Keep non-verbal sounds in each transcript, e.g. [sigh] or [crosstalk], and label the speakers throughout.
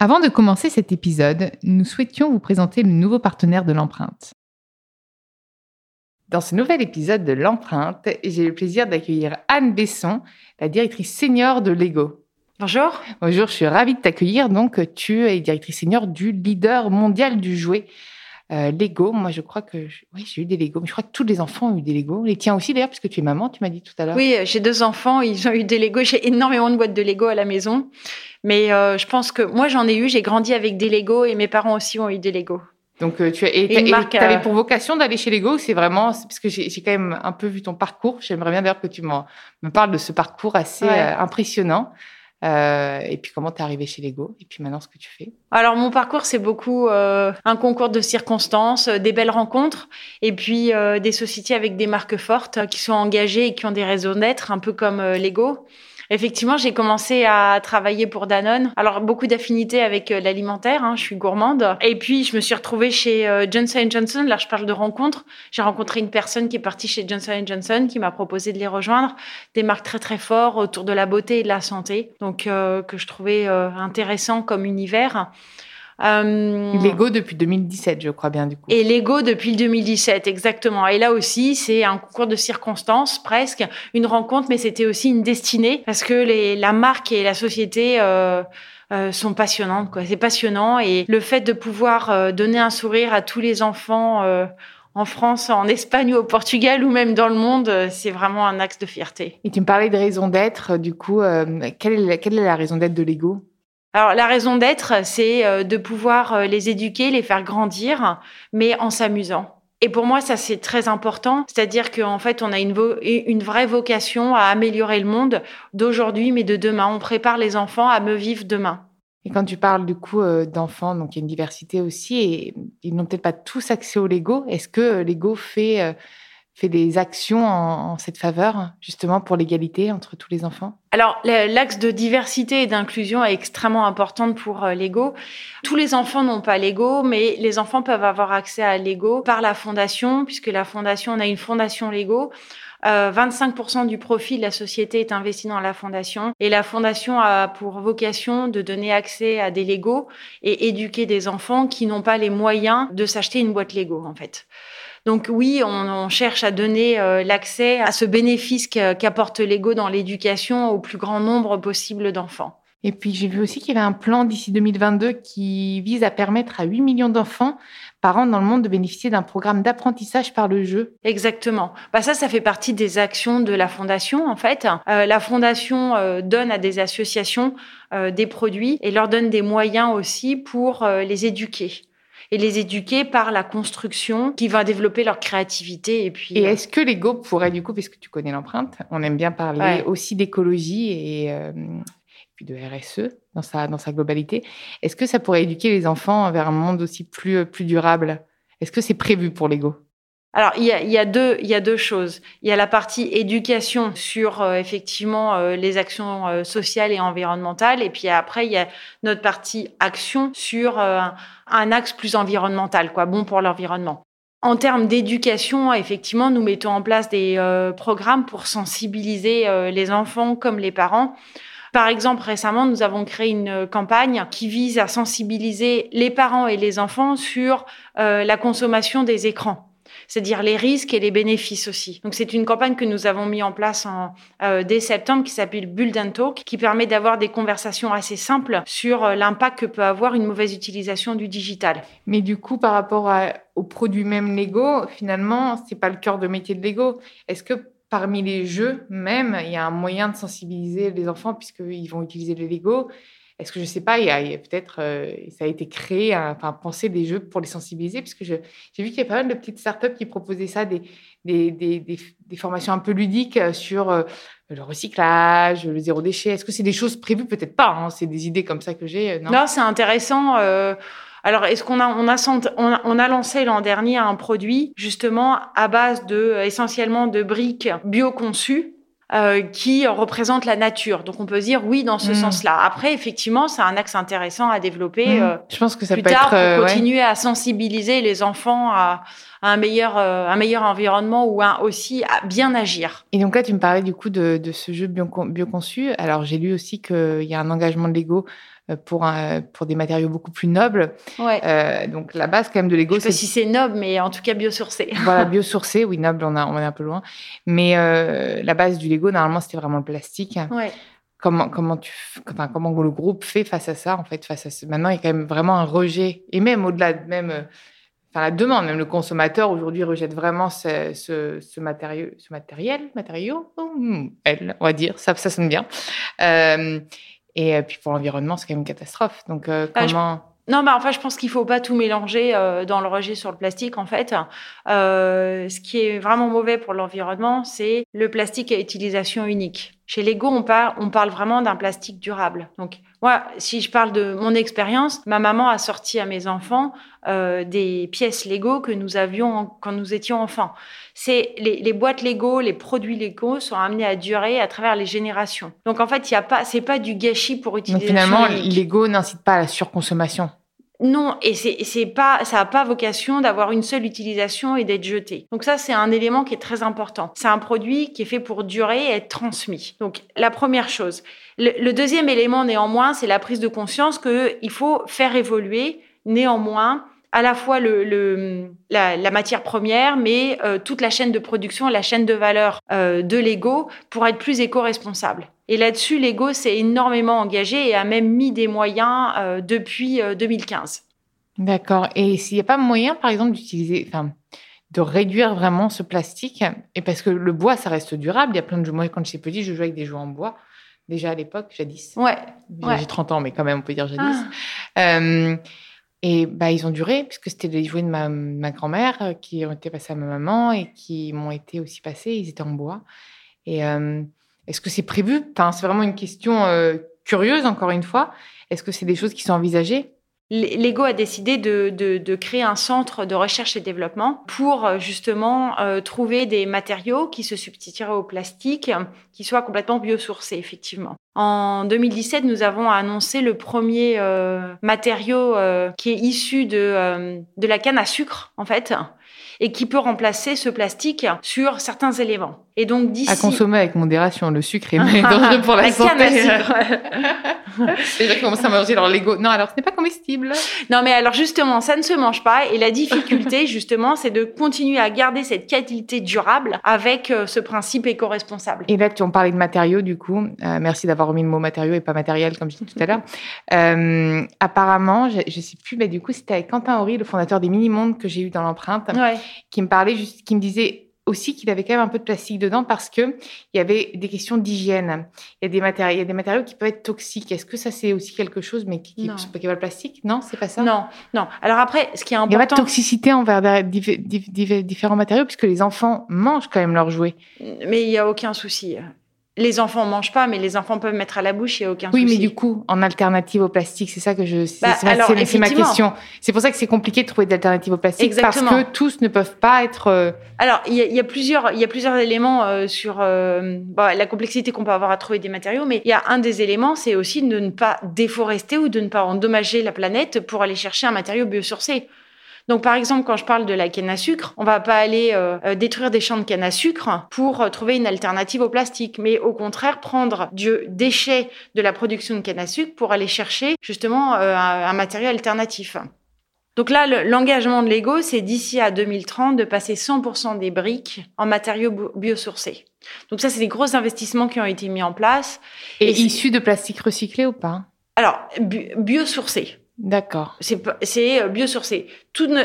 Speaker 1: Avant de commencer cet épisode, nous souhaitions vous présenter le nouveau partenaire de l'empreinte. Dans ce nouvel épisode de l'empreinte, j'ai le plaisir d'accueillir Anne Besson, la directrice senior de Lego.
Speaker 2: Bonjour.
Speaker 1: Bonjour, je suis ravie de t'accueillir. Donc, tu es directrice senior du leader mondial du jouet euh, Lego. Moi, je crois que oui, j'ai eu des Lego, mais je crois que tous les enfants ont eu des Lego. Les tiens aussi, d'ailleurs, puisque tu es maman, tu m'as dit tout à l'heure.
Speaker 2: Oui, j'ai deux enfants, ils ont eu des Lego. J'ai énormément de boîtes de Lego à la maison. Mais euh, je pense que moi, j'en ai eu. J'ai grandi avec des Lego et mes parents aussi ont eu des Lego.
Speaker 1: Donc, euh, tu as, et,
Speaker 2: Et marque,
Speaker 1: t'avais
Speaker 2: euh,
Speaker 1: pour vocation d'aller chez Lego. C'est vraiment parce que j'ai quand même un peu vu ton parcours. J'aimerais bien d'ailleurs que tu m'en- me parles de ce parcours assez
Speaker 2: Ouais.
Speaker 1: euh, impressionnant. Euh, et puis comment t'es arrivé chez Lego et puis maintenant ce que tu fais.
Speaker 2: Alors, mon parcours, c'est beaucoup euh, un concours de circonstances, euh, des belles rencontres, et puis des sociétés avec des marques fortes qui sont engagées et qui ont des raisons d'être, un peu comme Lego. Effectivement, j'ai commencé à travailler pour Danone. Alors, beaucoup d'affinités avec euh, l'alimentaire, hein, je suis gourmande. Et puis, je me suis retrouvée chez euh, Johnson Johnson. Là, je parle de rencontres. J'ai rencontré une personne qui est partie chez Johnson Johnson, qui m'a proposé de les rejoindre. Des marques très, très fortes autour de la beauté et de la santé. Donc, euh, que je trouvais euh, intéressant comme univers. Euh,
Speaker 1: Lego depuis 2017, je crois bien du coup.
Speaker 2: et Lego depuis le 2017, exactement. Et là aussi, c'est un concours de circonstances, presque, une rencontre, mais c'était aussi une destinée, parce que les, la marque et la société euh, euh, sont passionnantes. quoi. C'est passionnant. Et le fait de pouvoir euh, donner un sourire à tous les enfants euh, en France, en Espagne ou au Portugal, ou même dans le monde, c'est vraiment un axe de fierté.
Speaker 1: Et tu me parlais de raison d'être. Du coup, euh, quelle, est la, quelle est la raison d'être de Lego?
Speaker 2: Alors, la raison d'être, c'est euh, de pouvoir euh, les éduquer, les faire grandir, mais en s'amusant. Et pour moi, ça, c'est très important. C'est-à-dire qu'en fait, on a une, une vraie vocation à améliorer le monde d'aujourd'hui, mais de demain. On prépare les enfants à me vivre demain.
Speaker 1: Et quand tu parles du coup euh, d'enfants, donc il y a une diversité aussi, et ils n'ont peut-être pas tous accès au Lego. Est-ce que Lego fait, fait des actions en, en cette faveur, justement pour l'égalité entre tous les enfants?
Speaker 2: Alors, l'axe de diversité et d'inclusion est extrêmement important pour euh, Lego. Tous les enfants n'ont pas Lego, mais les enfants peuvent avoir accès à Lego par la fondation, puisque la fondation, on a une fondation Lego. Euh, 25% du profit de la société est investi dans la fondation et la fondation a pour vocation de donner accès à des Lego et éduquer des enfants qui n'ont pas les moyens de s'acheter une boîte Lego en fait. Donc oui, on, on cherche à donner euh, l'accès à ce bénéfice qu'apporte Lego dans l'éducation au plus grand nombre possible d'enfants.
Speaker 1: Et puis j'ai vu aussi qu'il y avait un plan d'ici 2022 qui vise à permettre à 8 millions d'enfants par an dans le monde de bénéficier d'un programme d'apprentissage par le jeu.
Speaker 2: Exactement. Bah ça, ça fait partie des actions de la fondation en fait. Euh, la fondation euh, donne à des associations euh, des produits et leur donne des moyens aussi pour euh, les éduquer et les éduquer par la construction qui va développer leur créativité et puis.
Speaker 1: Et
Speaker 2: euh,
Speaker 1: est-ce que Lego pourrait, du coup, puisque tu connais l'empreinte, on aime bien parler
Speaker 2: Ouais.
Speaker 1: aussi d'écologie et, euh, puis de RSE dans sa, dans sa globalité, est-ce que ça pourrait éduquer les enfants vers un monde aussi plus, euh, plus durable? Est-ce que c'est prévu pour Lego?
Speaker 2: Alors, il y a, il y, a deux- il y a deux choses. Il y a la partie éducation sur euh, effectivement euh, les actions euh, sociales et environnementales. Et puis après, il y a notre partie action sur euh, un axe plus environnemental, quoi, bon pour l'environnement. En termes d'éducation, effectivement, nous mettons en place des euh, programmes pour sensibiliser euh, les enfants comme les parents. Par exemple, récemment, nous avons créé une campagne qui vise à sensibiliser les parents et les enfants sur la consommation des écrans. C'est-à-dire les risques et les bénéfices aussi. Donc c'est une campagne que nous avons mis en place euh, dès septembre qui s'appelle Build and Talk, qui permet d'avoir des conversations assez simples sur euh, l'impact que peut avoir une mauvaise utilisation du digital.
Speaker 1: Mais du coup, par rapport au produit même Lego, finalement, c'est pas le cœur de métier de Lego. Est-ce que parmi les jeux même, il y a un moyen de sensibiliser les enfants puisqu'ils vont utiliser le Lego? Est-ce que je sais pas, il y a, peut-être, euh, ça a été créé, enfin, penser des jeux pour les sensibiliser, puisque j'ai vu qu'il y a pas mal de petites startups qui proposaient ça, des, des, des, des, formations un peu ludiques euh, sur euh, le recyclage, le zéro déchet. Est-ce que c'est des choses prévues? Peut-être pas, hein, c'est des idées comme ça que j'ai.
Speaker 2: Non, non c'est intéressant. Alors, est-ce qu'on a, on a, on a lancé l'an dernier un produit justement à base de essentiellement de briques bioconçues euh, qui représente la nature. Donc on peut dire oui dans ce mm. sens-là. Après, effectivement, c'est un axe intéressant à développer.
Speaker 1: Mm. Euh, Je pense que ça
Speaker 2: plus
Speaker 1: peut
Speaker 2: tard
Speaker 1: être,
Speaker 2: pour euh, continuer à sensibiliser les enfants à, un meilleur un meilleur environnement ou aussi à bien agir.
Speaker 1: Et donc là, tu me parlais du coup de, de ce jeu bio, bioconçu. Alors j'ai lu aussi qu'il y a un engagement de Lego euh, pour, un, pour des matériaux beaucoup plus nobles.
Speaker 2: Ouais.
Speaker 1: Euh, donc la base quand même de Lego,
Speaker 2: c'est si c'est noble, mais en tout cas biosourcé. [laughs]
Speaker 1: voilà, [laughs] biosourcé, oui, noble, on, a, on est un peu loin. Mais euh, la base du Lego, normalement, c'était vraiment le plastique.
Speaker 2: Ouais.
Speaker 1: Comment, comment, tu, enfin, comment le groupe fait face à ça, en fait, face à ce... Maintenant, il y a quand même vraiment un rejet, et même au-delà de même, enfin, la demande, même le consommateur aujourd'hui rejette vraiment ce, ce, ce, matériau, ce matériel, matériau, elle, on va dire, ça, ça sonne bien. Et euh, puis pour l'environnement, c'est quand même une catastrophe. Donc euh, ah, comment
Speaker 2: Non, bah enfin, je pense qu'il faut pas tout mélanger euh, dans le rejet sur le plastique. En fait, ce qui est vraiment mauvais pour l'environnement, c'est le plastique à utilisation unique. Chez Lego, on, parle, on parle vraiment d'un plastique durable. Donc, moi, si je parle de mon expérience, ma maman a sorti à mes enfants euh, des pièces Lego que nous avions quand nous étions enfants. C'est les, les, boîtes Lego, les produits Lego sont amenés à durer à travers les générations. Donc, en fait, il y a pas, c'est pas du gâchis pour utiliser.
Speaker 1: Donc, finalement, Lego n'incite pas à la surconsommation.
Speaker 2: Non, et c'est pas, ça n'a pas vocation d'avoir une seule utilisation et d'être jeté. Donc ça, c'est un élément qui est très important. C'est un produit qui est fait pour durer et être transmis. Donc la première chose. Le, deuxième élément, néanmoins, c'est la prise de conscience qu'il faut faire évoluer, néanmoins, à la fois le, la, matière première, mais euh, toute la chaîne de production, la chaîne de valeur euh, de Lego pour être plus éco-responsable. Et là-dessus, Lego s'est énormément engagé et a même mis des moyens euh, depuis 2015.
Speaker 1: Euh, D'accord. Et s'il n'y a pas moyen, par exemple, d'utiliser, enfin, de réduire vraiment ce plastique, et parce que le bois, ça reste durable. Il y a plein de jeux. Moi, quand j'étais petit, je jouais avec des jouets en bois. Déjà à l'époque, jadis.
Speaker 2: Ouais.
Speaker 1: J'ai 30 ans, mais quand même, on peut dire jadis. Ah. Euh, et bah, ils ont duré, puisque c'était les jouets de ma, grand-mère qui ont été passés à ma maman et qui m'ont été aussi passés. Ils étaient en bois. Et est-ce que c'est prévu? Enfin, C'est vraiment une question euh, curieuse, encore une fois. Est-ce que c'est des choses qui sont envisagées?
Speaker 2: Lego a décidé de, de, de, créer un centre de recherche et développement pour euh, justement euh, trouver des matériaux qui se substitueraient au plastique, qui soient complètement biosourcés, effectivement. En 2017, nous avons annoncé le premier euh, matériau euh, qui est issu de, de la canne à sucre, en fait, et qui peut remplacer ce plastique sur certains éléments. Et donc d'ici
Speaker 1: à consommer avec modération, le sucre est [laughs] dangereux pour la, la santé. [laughs] Les gens commencent à manger leur Lego. Non, alors ce n'est pas comestible.
Speaker 2: Non, mais alors justement, ça ne se mange pas. Et la difficulté, [laughs] justement, c'est de continuer à garder cette qualité durable avec euh, ce principe éco-responsable.
Speaker 1: Et là, tu en parlais de matériaux, du coup. Euh, merci d'avoir remis le mot matériaux et pas matériel, comme je disais tout à l'heure. Euh, apparemment, je, ne sais plus, mais du coup, c'était avec Quentin Horry, le fondateur des Mini-Mondes que j'ai eu dans l'empreinte, qui me parlait, juste, qui me disait aussi qu'il avait quand même un peu de plastique dedans parce que il y avait des questions d'hygiène. Il y a des matériaux, il y a des matériaux qui peuvent être toxiques. Est-ce que ça c'est aussi quelque chose, mais qui, qui, pas le plastique? Non, c'est pas ça?
Speaker 2: Non, non. Alors après, ce qui est important,
Speaker 1: il n'y a pas de toxicité envers différents matériaux puisque les enfants mangent quand même leurs jouets.
Speaker 2: Mais il y a aucun souci les enfants mangent pas, mais les enfants peuvent mettre à la bouche, il n'y a aucun
Speaker 1: oui,
Speaker 2: souci.
Speaker 1: Oui, mais du coup, en alternative au plastique, c'est ça que je. C'est bah, ma, question. C'est pour ça que c'est compliqué de trouver d'alternatives au plastique, Exactement. parce que tous ne peuvent pas être. Euh,
Speaker 2: Alors, il y, a, plusieurs, il y a plusieurs éléments euh, sur euh, la complexité qu'on peut avoir à trouver des matériaux, mais il y a un des éléments, c'est aussi de ne pas déforester ou de ne pas endommager la planète pour aller chercher un matériau biosourcé. Donc, par exemple, quand je parle de la canne à sucre, on va pas aller euh, euh, détruire des champs de canne à sucre pour euh, trouver une alternative au plastique, mais au contraire prendre du déchet de la production de canne à sucre pour aller chercher justement un, matériau alternatif. Donc là, l'engagement de Lego, c'est d'ici à 2030 de passer 100% des briques en matériaux biosourcés. Donc ça, c'est des gros investissements qui ont été mis en place.
Speaker 1: Et, issus de plastique recyclé ou pas?
Speaker 2: Alors, biosourcés.
Speaker 1: D'accord.
Speaker 2: C'est euh, biosourcé. Tout ne...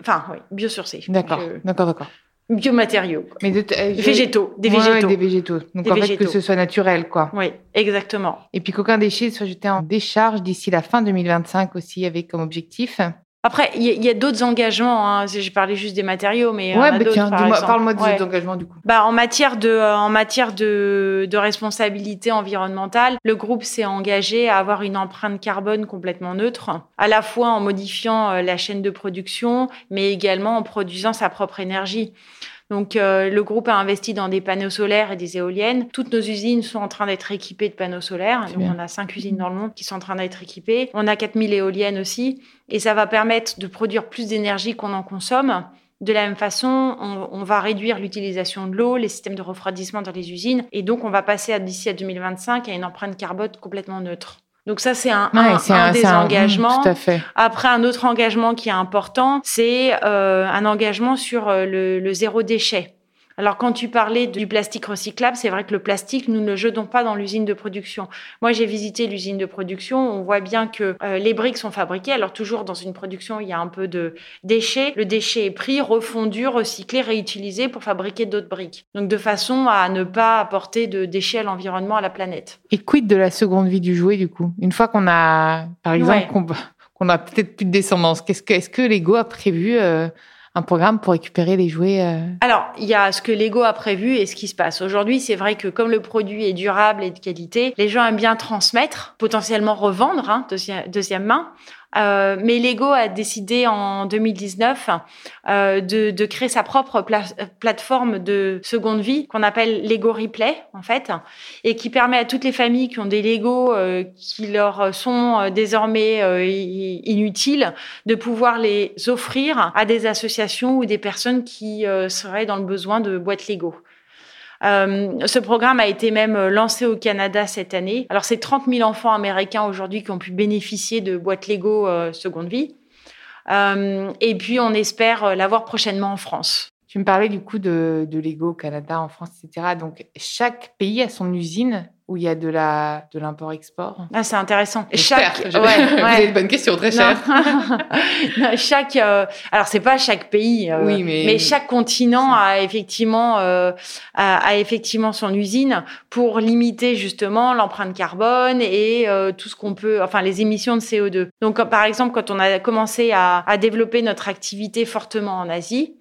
Speaker 2: Enfin, oui, biosourcé.
Speaker 1: D'accord, d'accord, d'accord.
Speaker 2: Biomatériaux.
Speaker 1: Mais de,
Speaker 2: euh, végétaux, des végétaux.
Speaker 1: des végétaux. Donc en fait que ce soit naturel, quoi.
Speaker 2: Oui, exactement.
Speaker 1: Et puis qu'aucun déchet soit jeté en décharge d'ici la fin 2025 aussi, avec comme objectif.
Speaker 2: Après, il y a, d'autres engagements. Hein. J'ai parlé juste des matériaux, mais
Speaker 1: ouais, bah tiens, parle-moi des engagements du coup.
Speaker 2: Bah, en matière de, euh, en matière de, de responsabilité environnementale, le groupe s'est engagé à avoir une empreinte carbone complètement neutre, à la fois en modifiant euh, la chaîne de production, mais également en produisant sa propre énergie. Donc euh, le groupe a investi dans des panneaux solaires et des éoliennes. Toutes nos usines sont en train d'être équipées de panneaux solaires. Donc, on a cinq usines dans le monde qui sont en train d'être équipées. On a 4000 éoliennes aussi. Et ça va permettre de produire plus d'énergie qu'on en consomme. De la même façon, on, on va réduire l'utilisation de l'eau, les systèmes de refroidissement dans les usines. Et donc, on va passer d'ici à 2025 à une empreinte carbone complètement neutre. Donc ça, c'est un, un, des engagements. Après, un autre engagement qui est important, c'est euh, un engagement sur euh, le, le zéro déchet. Alors, quand tu parlais du plastique recyclable, c'est vrai que le plastique, nous ne le jetons pas dans l'usine de production. Moi, j'ai visité l'usine de production. On voit bien que euh, les briques sont fabriquées. Alors, toujours dans une production, il y a un peu de déchets. Le déchet est pris, refondu, recyclé, réutilisé pour fabriquer d'autres briques. Donc, de façon à ne pas apporter de déchets à l'environnement, à la planète.
Speaker 1: Et quid de la seconde vie du jouet, du coup? Une fois qu'on a, par exemple, qu'on a peut-être plus de descendance, qu'est-ce que, est-ce que Lego a prévu euh, un programme pour récupérer les jouets euh
Speaker 2: Alors, il y a ce que Lego a prévu et ce qui se passe. Aujourd'hui, c'est vrai que comme le produit est durable et de qualité, les gens aiment bien transmettre, potentiellement revendre, hein, deuxième main. Euh, mais Lego a décidé en 2019 euh, de, de, créer sa propre plateforme de seconde vie qu'on appelle Lego Replay en fait, et qui permet à toutes les familles qui ont des Lego euh, qui leur sont euh, désormais euh, inutiles de pouvoir les offrir à des associations ou des personnes qui seraient dans le besoin de boîtes Lego. Euh, ce programme a été même lancé au Canada cette année. Alors, c'est 30 000 enfants américains aujourd'hui qui ont pu bénéficier de boîtes Lego euh, seconde vie. Euh, et puis, on espère l'avoir prochainement en France.
Speaker 1: Tu me parlais du coup de, de Lego au Canada, en France, etc. Donc, chaque pays a son usine où il y a de la de l'import-export
Speaker 2: Ah, c'est intéressant.
Speaker 1: Chaque, ouais, [laughs] ouais. Vous avez une bonne question, très chère. [laughs]
Speaker 2: chaque, euh, alors c'est pas chaque pays, euh, oui, mais... mais chaque continent a effectivement euh, a, a, effectivement son usine pour limiter justement l'empreinte carbone et euh, tout ce qu'on peut, enfin les émissions de CO2. Donc par exemple, quand on a commencé à, à développer notre activité fortement en Asie,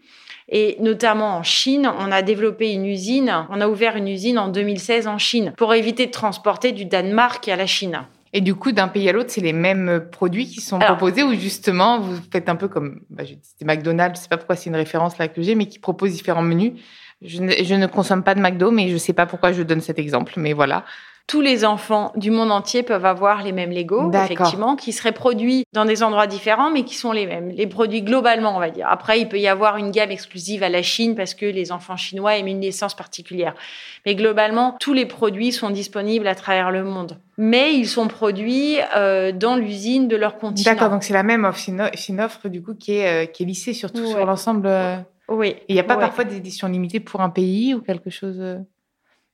Speaker 2: et notamment en Chine, on a développé une usine, on a ouvert une usine en 2016 en Chine pour éviter de transporter du Danemark à la Chine.
Speaker 1: Et du coup, d'un pays à l'autre, c'est les mêmes produits qui sont proposés ou justement, vous faites un peu comme, bah, c'était McDonald's, je sais pas pourquoi c'est une référence là que j'ai, mais qui propose différents menus. Je ne, je ne, consomme pas de McDo, mais je sais pas pourquoi je donne cet exemple, mais voilà
Speaker 2: tous les enfants du monde entier peuvent avoir les mêmes Lego, effectivement, qui seraient produits dans des endroits différents, mais qui sont les mêmes. Les produits globalement, on va dire. Après, il peut y avoir une gamme exclusive à la Chine parce que les enfants chinois aiment une naissance particulière. Mais globalement, tous les produits sont disponibles à travers le monde. Mais ils sont produits euh, dans l'usine de leur continent.
Speaker 1: D'accord, donc c'est la même offre. C'est une, offre, du coup, qui est, euh, qui est lissée surtout sur l'ensemble. Euh,
Speaker 2: oui.
Speaker 1: Il n'y a pas parfois des éditions limitées pour un pays ou quelque chose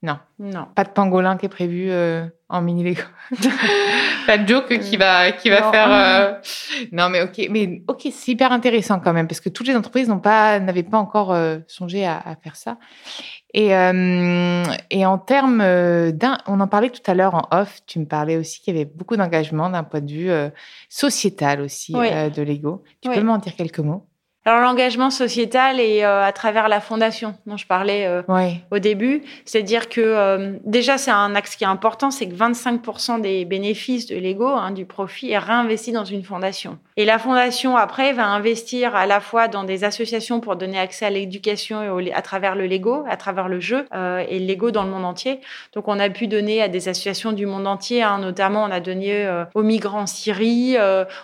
Speaker 1: non.
Speaker 2: Non.
Speaker 1: Pas de pangolin qui est prévu euh, en mini Lego. [laughs] pas de joke qui va qui va faire. Euh, [laughs] non mais ok, mais ok, c'est hyper intéressant quand même parce que toutes les entreprises n'ont pas n'avaient pas encore euh, songé à, à, faire ça. Et et en termes d'un, on en parlait tout à l'heure en off. Tu me parlais aussi qu'il y avait beaucoup d'engagement d'un point de vue sociétal aussi de Lego. Tu peux m'en dire quelques mots?
Speaker 2: Alors l'engagement sociétal est euh, à travers la fondation dont je parlais euh, au début, c'est-à-dire que euh, déjà c'est un axe qui est important, c'est que 25% des bénéfices de Lego, hein, du profit, est réinvesti dans une fondation. Et la fondation après va investir à la fois dans des associations pour donner accès à l'éducation et à travers le Lego, à travers le jeu et le Lego dans le monde entier. Donc on a pu donner à des associations du monde entier, hein, notamment on a donné aux migrants en Syrie,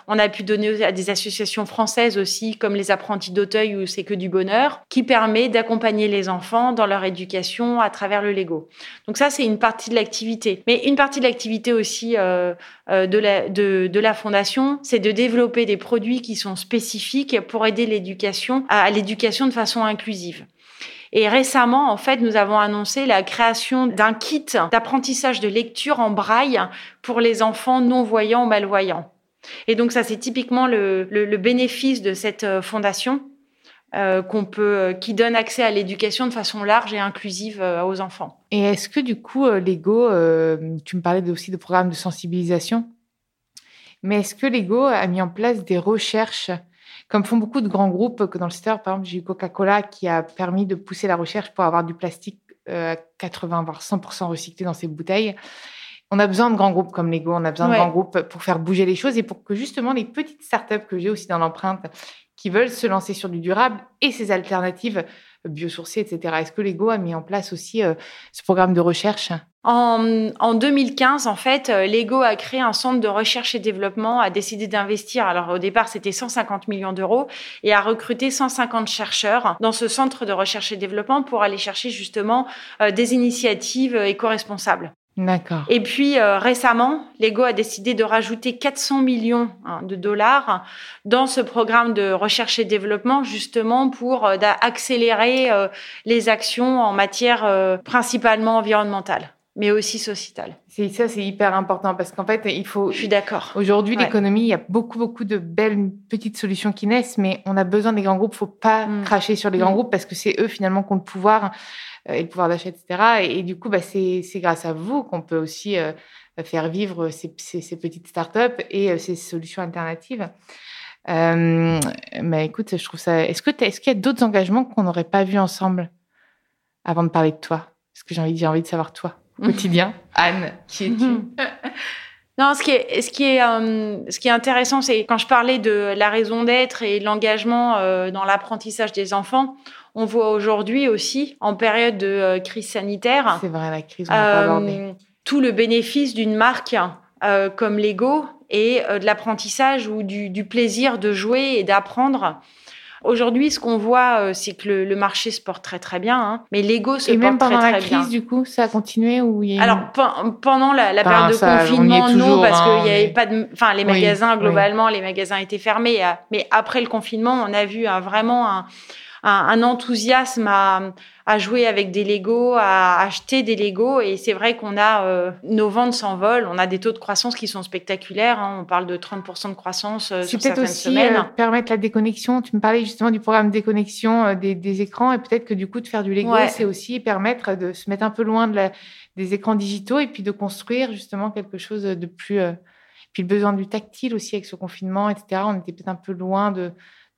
Speaker 2: on a pu donner à des associations françaises aussi comme les apprentis apprentis d'Auteuil où c'est que du bonheur, qui permet d'accompagner les enfants dans leur éducation à travers le Lego. Donc ça, c'est une partie de l'activité. Mais une partie de l'activité aussi euh, euh, de, la, fondation, c'est de développer des produits qui sont spécifiques pour aider l'éducation à, à l'éducation de façon inclusive. Et récemment, en fait, nous avons annoncé la création d'un kit d'apprentissage de lecture en braille pour les enfants non-voyants ou malvoyants. Et donc ça, c'est typiquement le, bénéfice de cette euh, fondation euh, qu'on peut, euh, qui donne accès à l'éducation de façon large et inclusive aux enfants.
Speaker 1: Et est-ce que du coup, Lego, tu me parlais aussi de programmes de sensibilisation, mais est-ce que Lego a mis en place des recherches comme font beaucoup de grands groupes que dans le secteur, par exemple, j'ai eu Coca-Cola qui a permis de pousser la recherche pour avoir du plastique à 80 voire 100% recyclé dans ses bouteilles on a besoin de grands groupes comme Lego, on a besoin de grands groupes pour faire bouger les choses et pour que justement les petites startups que j'ai aussi dans l'empreinte qui veulent se lancer sur du durable et ces alternatives biosourcées, etc. Est-ce que Lego a mis en place aussi euh, ce programme de recherche?
Speaker 2: En, en, 2015, en fait, euh, Lego a créé un centre de recherche et développement, a décidé d'investir. Alors au départ, c'était 150 millions d'euros et a recruté 150 chercheurs dans ce centre de recherche et développement pour aller chercher justement euh, des initiatives éco-responsables.
Speaker 1: D'accord.
Speaker 2: Et puis euh, récemment, Lego a décidé de rajouter 400 millions hein, de dollars dans ce programme de recherche et développement, justement pour euh, accélérer euh, les actions en matière principalement environnementale mais aussi sociétale.
Speaker 1: C'est ça, c'est hyper important parce qu'en fait, il faut.
Speaker 2: Je suis d'accord.
Speaker 1: Aujourd'hui, l'économie, il y a beaucoup, beaucoup de belles petites solutions qui naissent, mais on a besoin des grands groupes. Faut pas mm. cracher sur les grands mm. groupes parce que c'est eux finalement qui ont le pouvoir et le pouvoir d'achat, etc. Et, du coup, bah, c'est grâce à vous qu'on peut aussi euh, faire vivre ces, ces, petites startups et euh, ces solutions alternatives. mais écoute, je trouve ça. Est-ce que est-ce qu'il y a d'autres engagements qu'on n'aurait pas vus ensemble avant de parler de toi? Parce que j'ai envie, j'ai envie de savoir toi [laughs] quotidien. Anne, qui es-tu? [laughs]
Speaker 2: Non, ce qui est, ce qui est, ce qui est intéressant, c'est quand je parlais de la raison d'être et l'engagement dans l'apprentissage des enfants, on voit aujourd'hui aussi, en période de euh, crise sanitaire,
Speaker 1: c'est vrai la crise, on euh,
Speaker 2: tout le bénéfice d'une marque euh, comme Lego et de l'apprentissage ou du, plaisir de jouer et d'apprendre. Aujourd'hui, ce qu'on voit, c'est que le, marché se porte très très bien, hein, mais Lego se
Speaker 1: et
Speaker 2: porte
Speaker 1: très très
Speaker 2: bien.
Speaker 1: Et même pendant la crise, du coup, ça a continué ou il y a
Speaker 2: Alors pendant la, période de confinement, non, parce qu'il n'y avait pas de, enfin les magasins globalement, les magasins étaient fermés. Mais après le confinement, on a vu vraiment un un, enthousiasme à, à, jouer avec des Lego, à acheter des Lego. Et c'est vrai qu'on a euh, nos ventes s'envolent. On a des taux de croissance qui sont spectaculaires. Hein. On parle de 30% de croissance euh, sur certaines
Speaker 1: aussi,
Speaker 2: semaines.
Speaker 1: Euh, permettre la déconnexion. Tu me parlais justement du programme déconnexion des, des, écrans et peut-être que du coup de faire du Lego, c'est aussi permettre de se mettre un peu loin de la, des écrans digitaux et puis de construire justement quelque chose de plus. puis le besoin du tactile aussi avec ce confinement, etc. On était peut-être un peu loin de,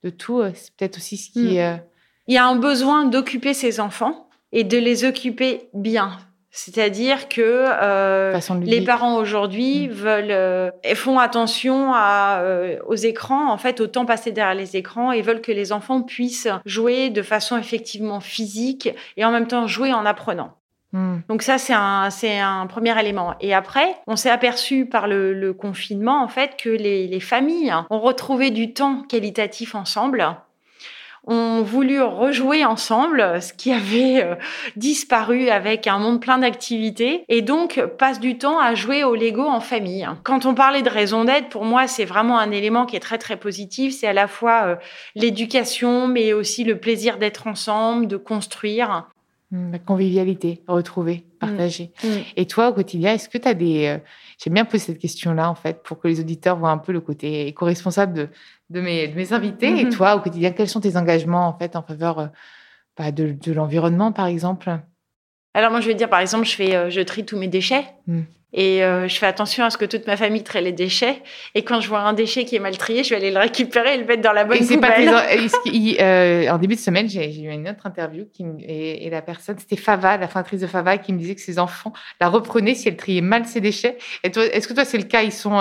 Speaker 1: de tout. C'est peut-être aussi ce qui. Mm
Speaker 2: il y a un besoin d'occuper ses enfants et de les occuper bien. C'est-à-dire que euh, les parents aujourd'hui mmh. veulent euh, font attention à, euh, aux écrans, en fait, au temps passé derrière les écrans, et veulent que les enfants puissent jouer de façon effectivement physique et en même temps jouer en apprenant. Mmh. Donc ça, c'est un, c'est un premier élément. Et après, on s'est aperçu par le, le, confinement, en fait, que les, les familles ont retrouvé du temps qualitatif ensemble ont voulu rejouer ensemble ce qui avait euh, disparu avec un monde plein d'activités et donc passe du temps à jouer au Lego en famille. Quand on parlait de raison d'être, pour moi, c'est vraiment un élément qui est très très positif. C'est à la fois euh, l'éducation, mais aussi le plaisir d'être ensemble, de construire.
Speaker 1: Mmh, la convivialité, retrouver, mmh. partager. Mmh. Et toi, au quotidien, est-ce que tu as des... Euh, j'aime bien poser cette question-là, en fait, pour que les auditeurs voient un peu le côté éco-responsable de, de mes, de mes invités. Et mhm. toi, au quotidien, quels sont tes engagements en fait en faveur euh, bah, de, de l'environnement, par exemple?
Speaker 2: Alors moi, je vais dire, par exemple, je fais, euh, je trie tous mes déchets. Mm. Et euh, je fais attention à ce que toute ma famille trie les déchets. Et quand je vois un déchet qui est mal trié, je vais aller le récupérer et le mettre dans la bonne et poubelle.
Speaker 1: Pas [laughs] en début de semaine, j'ai eu une autre interview qui, et, la personne, c'était Fava, la fondatrice de Fava, qui me disait que ses enfants la reprenaient si elle triait mal ses déchets. Et toi, est-ce que toi, c'est le cas? Ils sont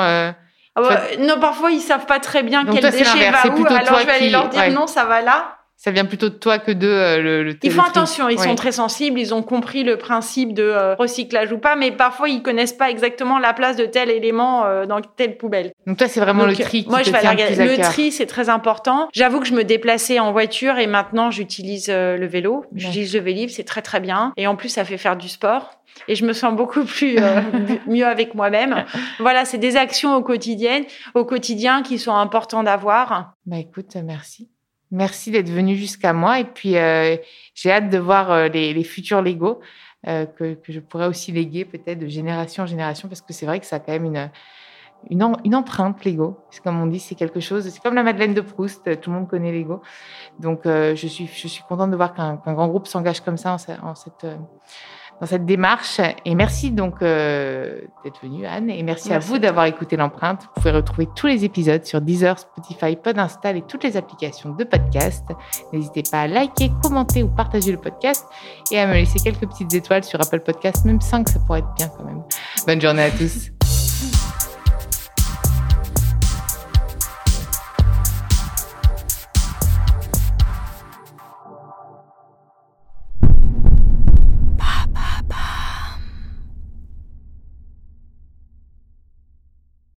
Speaker 2: ah bah, non, parfois ils savent pas très bien quel déchet va où, alors je vais aller leur dire non, ça va là.
Speaker 1: Ça vient plutôt de toi que de euh, le, le
Speaker 2: Ils font attention, ils
Speaker 1: Ouais.
Speaker 2: sont très sensibles, ils ont compris le principe de euh, recyclage ou pas, mais parfois ils connaissent pas exactement la place de tel élément euh, dans telle poubelle.
Speaker 1: Donc toi, c'est vraiment
Speaker 2: Donc,
Speaker 1: le tri qui
Speaker 2: moi,
Speaker 1: te
Speaker 2: je vais regarder. Le tri, c'est très important. J'avoue que je me déplaçais en voiture et maintenant j'utilise le vélo. J'utilise le Vélib, c'est très très bien. Et en plus, ça fait faire du sport. Et je me sens beaucoup [laughs] plus euh, [laughs] mieux avec moi-même. Voilà, c'est des actions au quotidien, au quotidien qui sont importants d'avoir.
Speaker 1: Bah écoute, merci. Merci d'être venu jusqu'à moi. Et puis, euh, j'ai hâte de voir euh, les, les futurs Lego euh, que, que je pourrais aussi léguer peut-être de génération en génération parce que c'est vrai que ça a quand même une, une, une empreinte Lego. Comme on dit, c'est quelque chose, c'est comme la Madeleine de Proust, tout le monde connaît Lego. Donc, euh, je, suis, je suis contente de voir qu'un qu'un grand groupe s'engage comme ça en, en cette, euh, dans cette démarche. Et merci donc euh, d'être venu, Anne. Et merci, à
Speaker 2: Merci
Speaker 1: vous
Speaker 2: à
Speaker 1: d'avoir écouté l'empreinte. Vous pouvez retrouver tous les épisodes sur Deezer, Spotify, Podinstall et toutes les applications de podcast. N'hésitez pas à liker, commenter ou partager le podcast et à me laisser quelques petites étoiles sur Apple Podcast. Même 5, ça pourrait être bien quand même. Bonne journée à tous.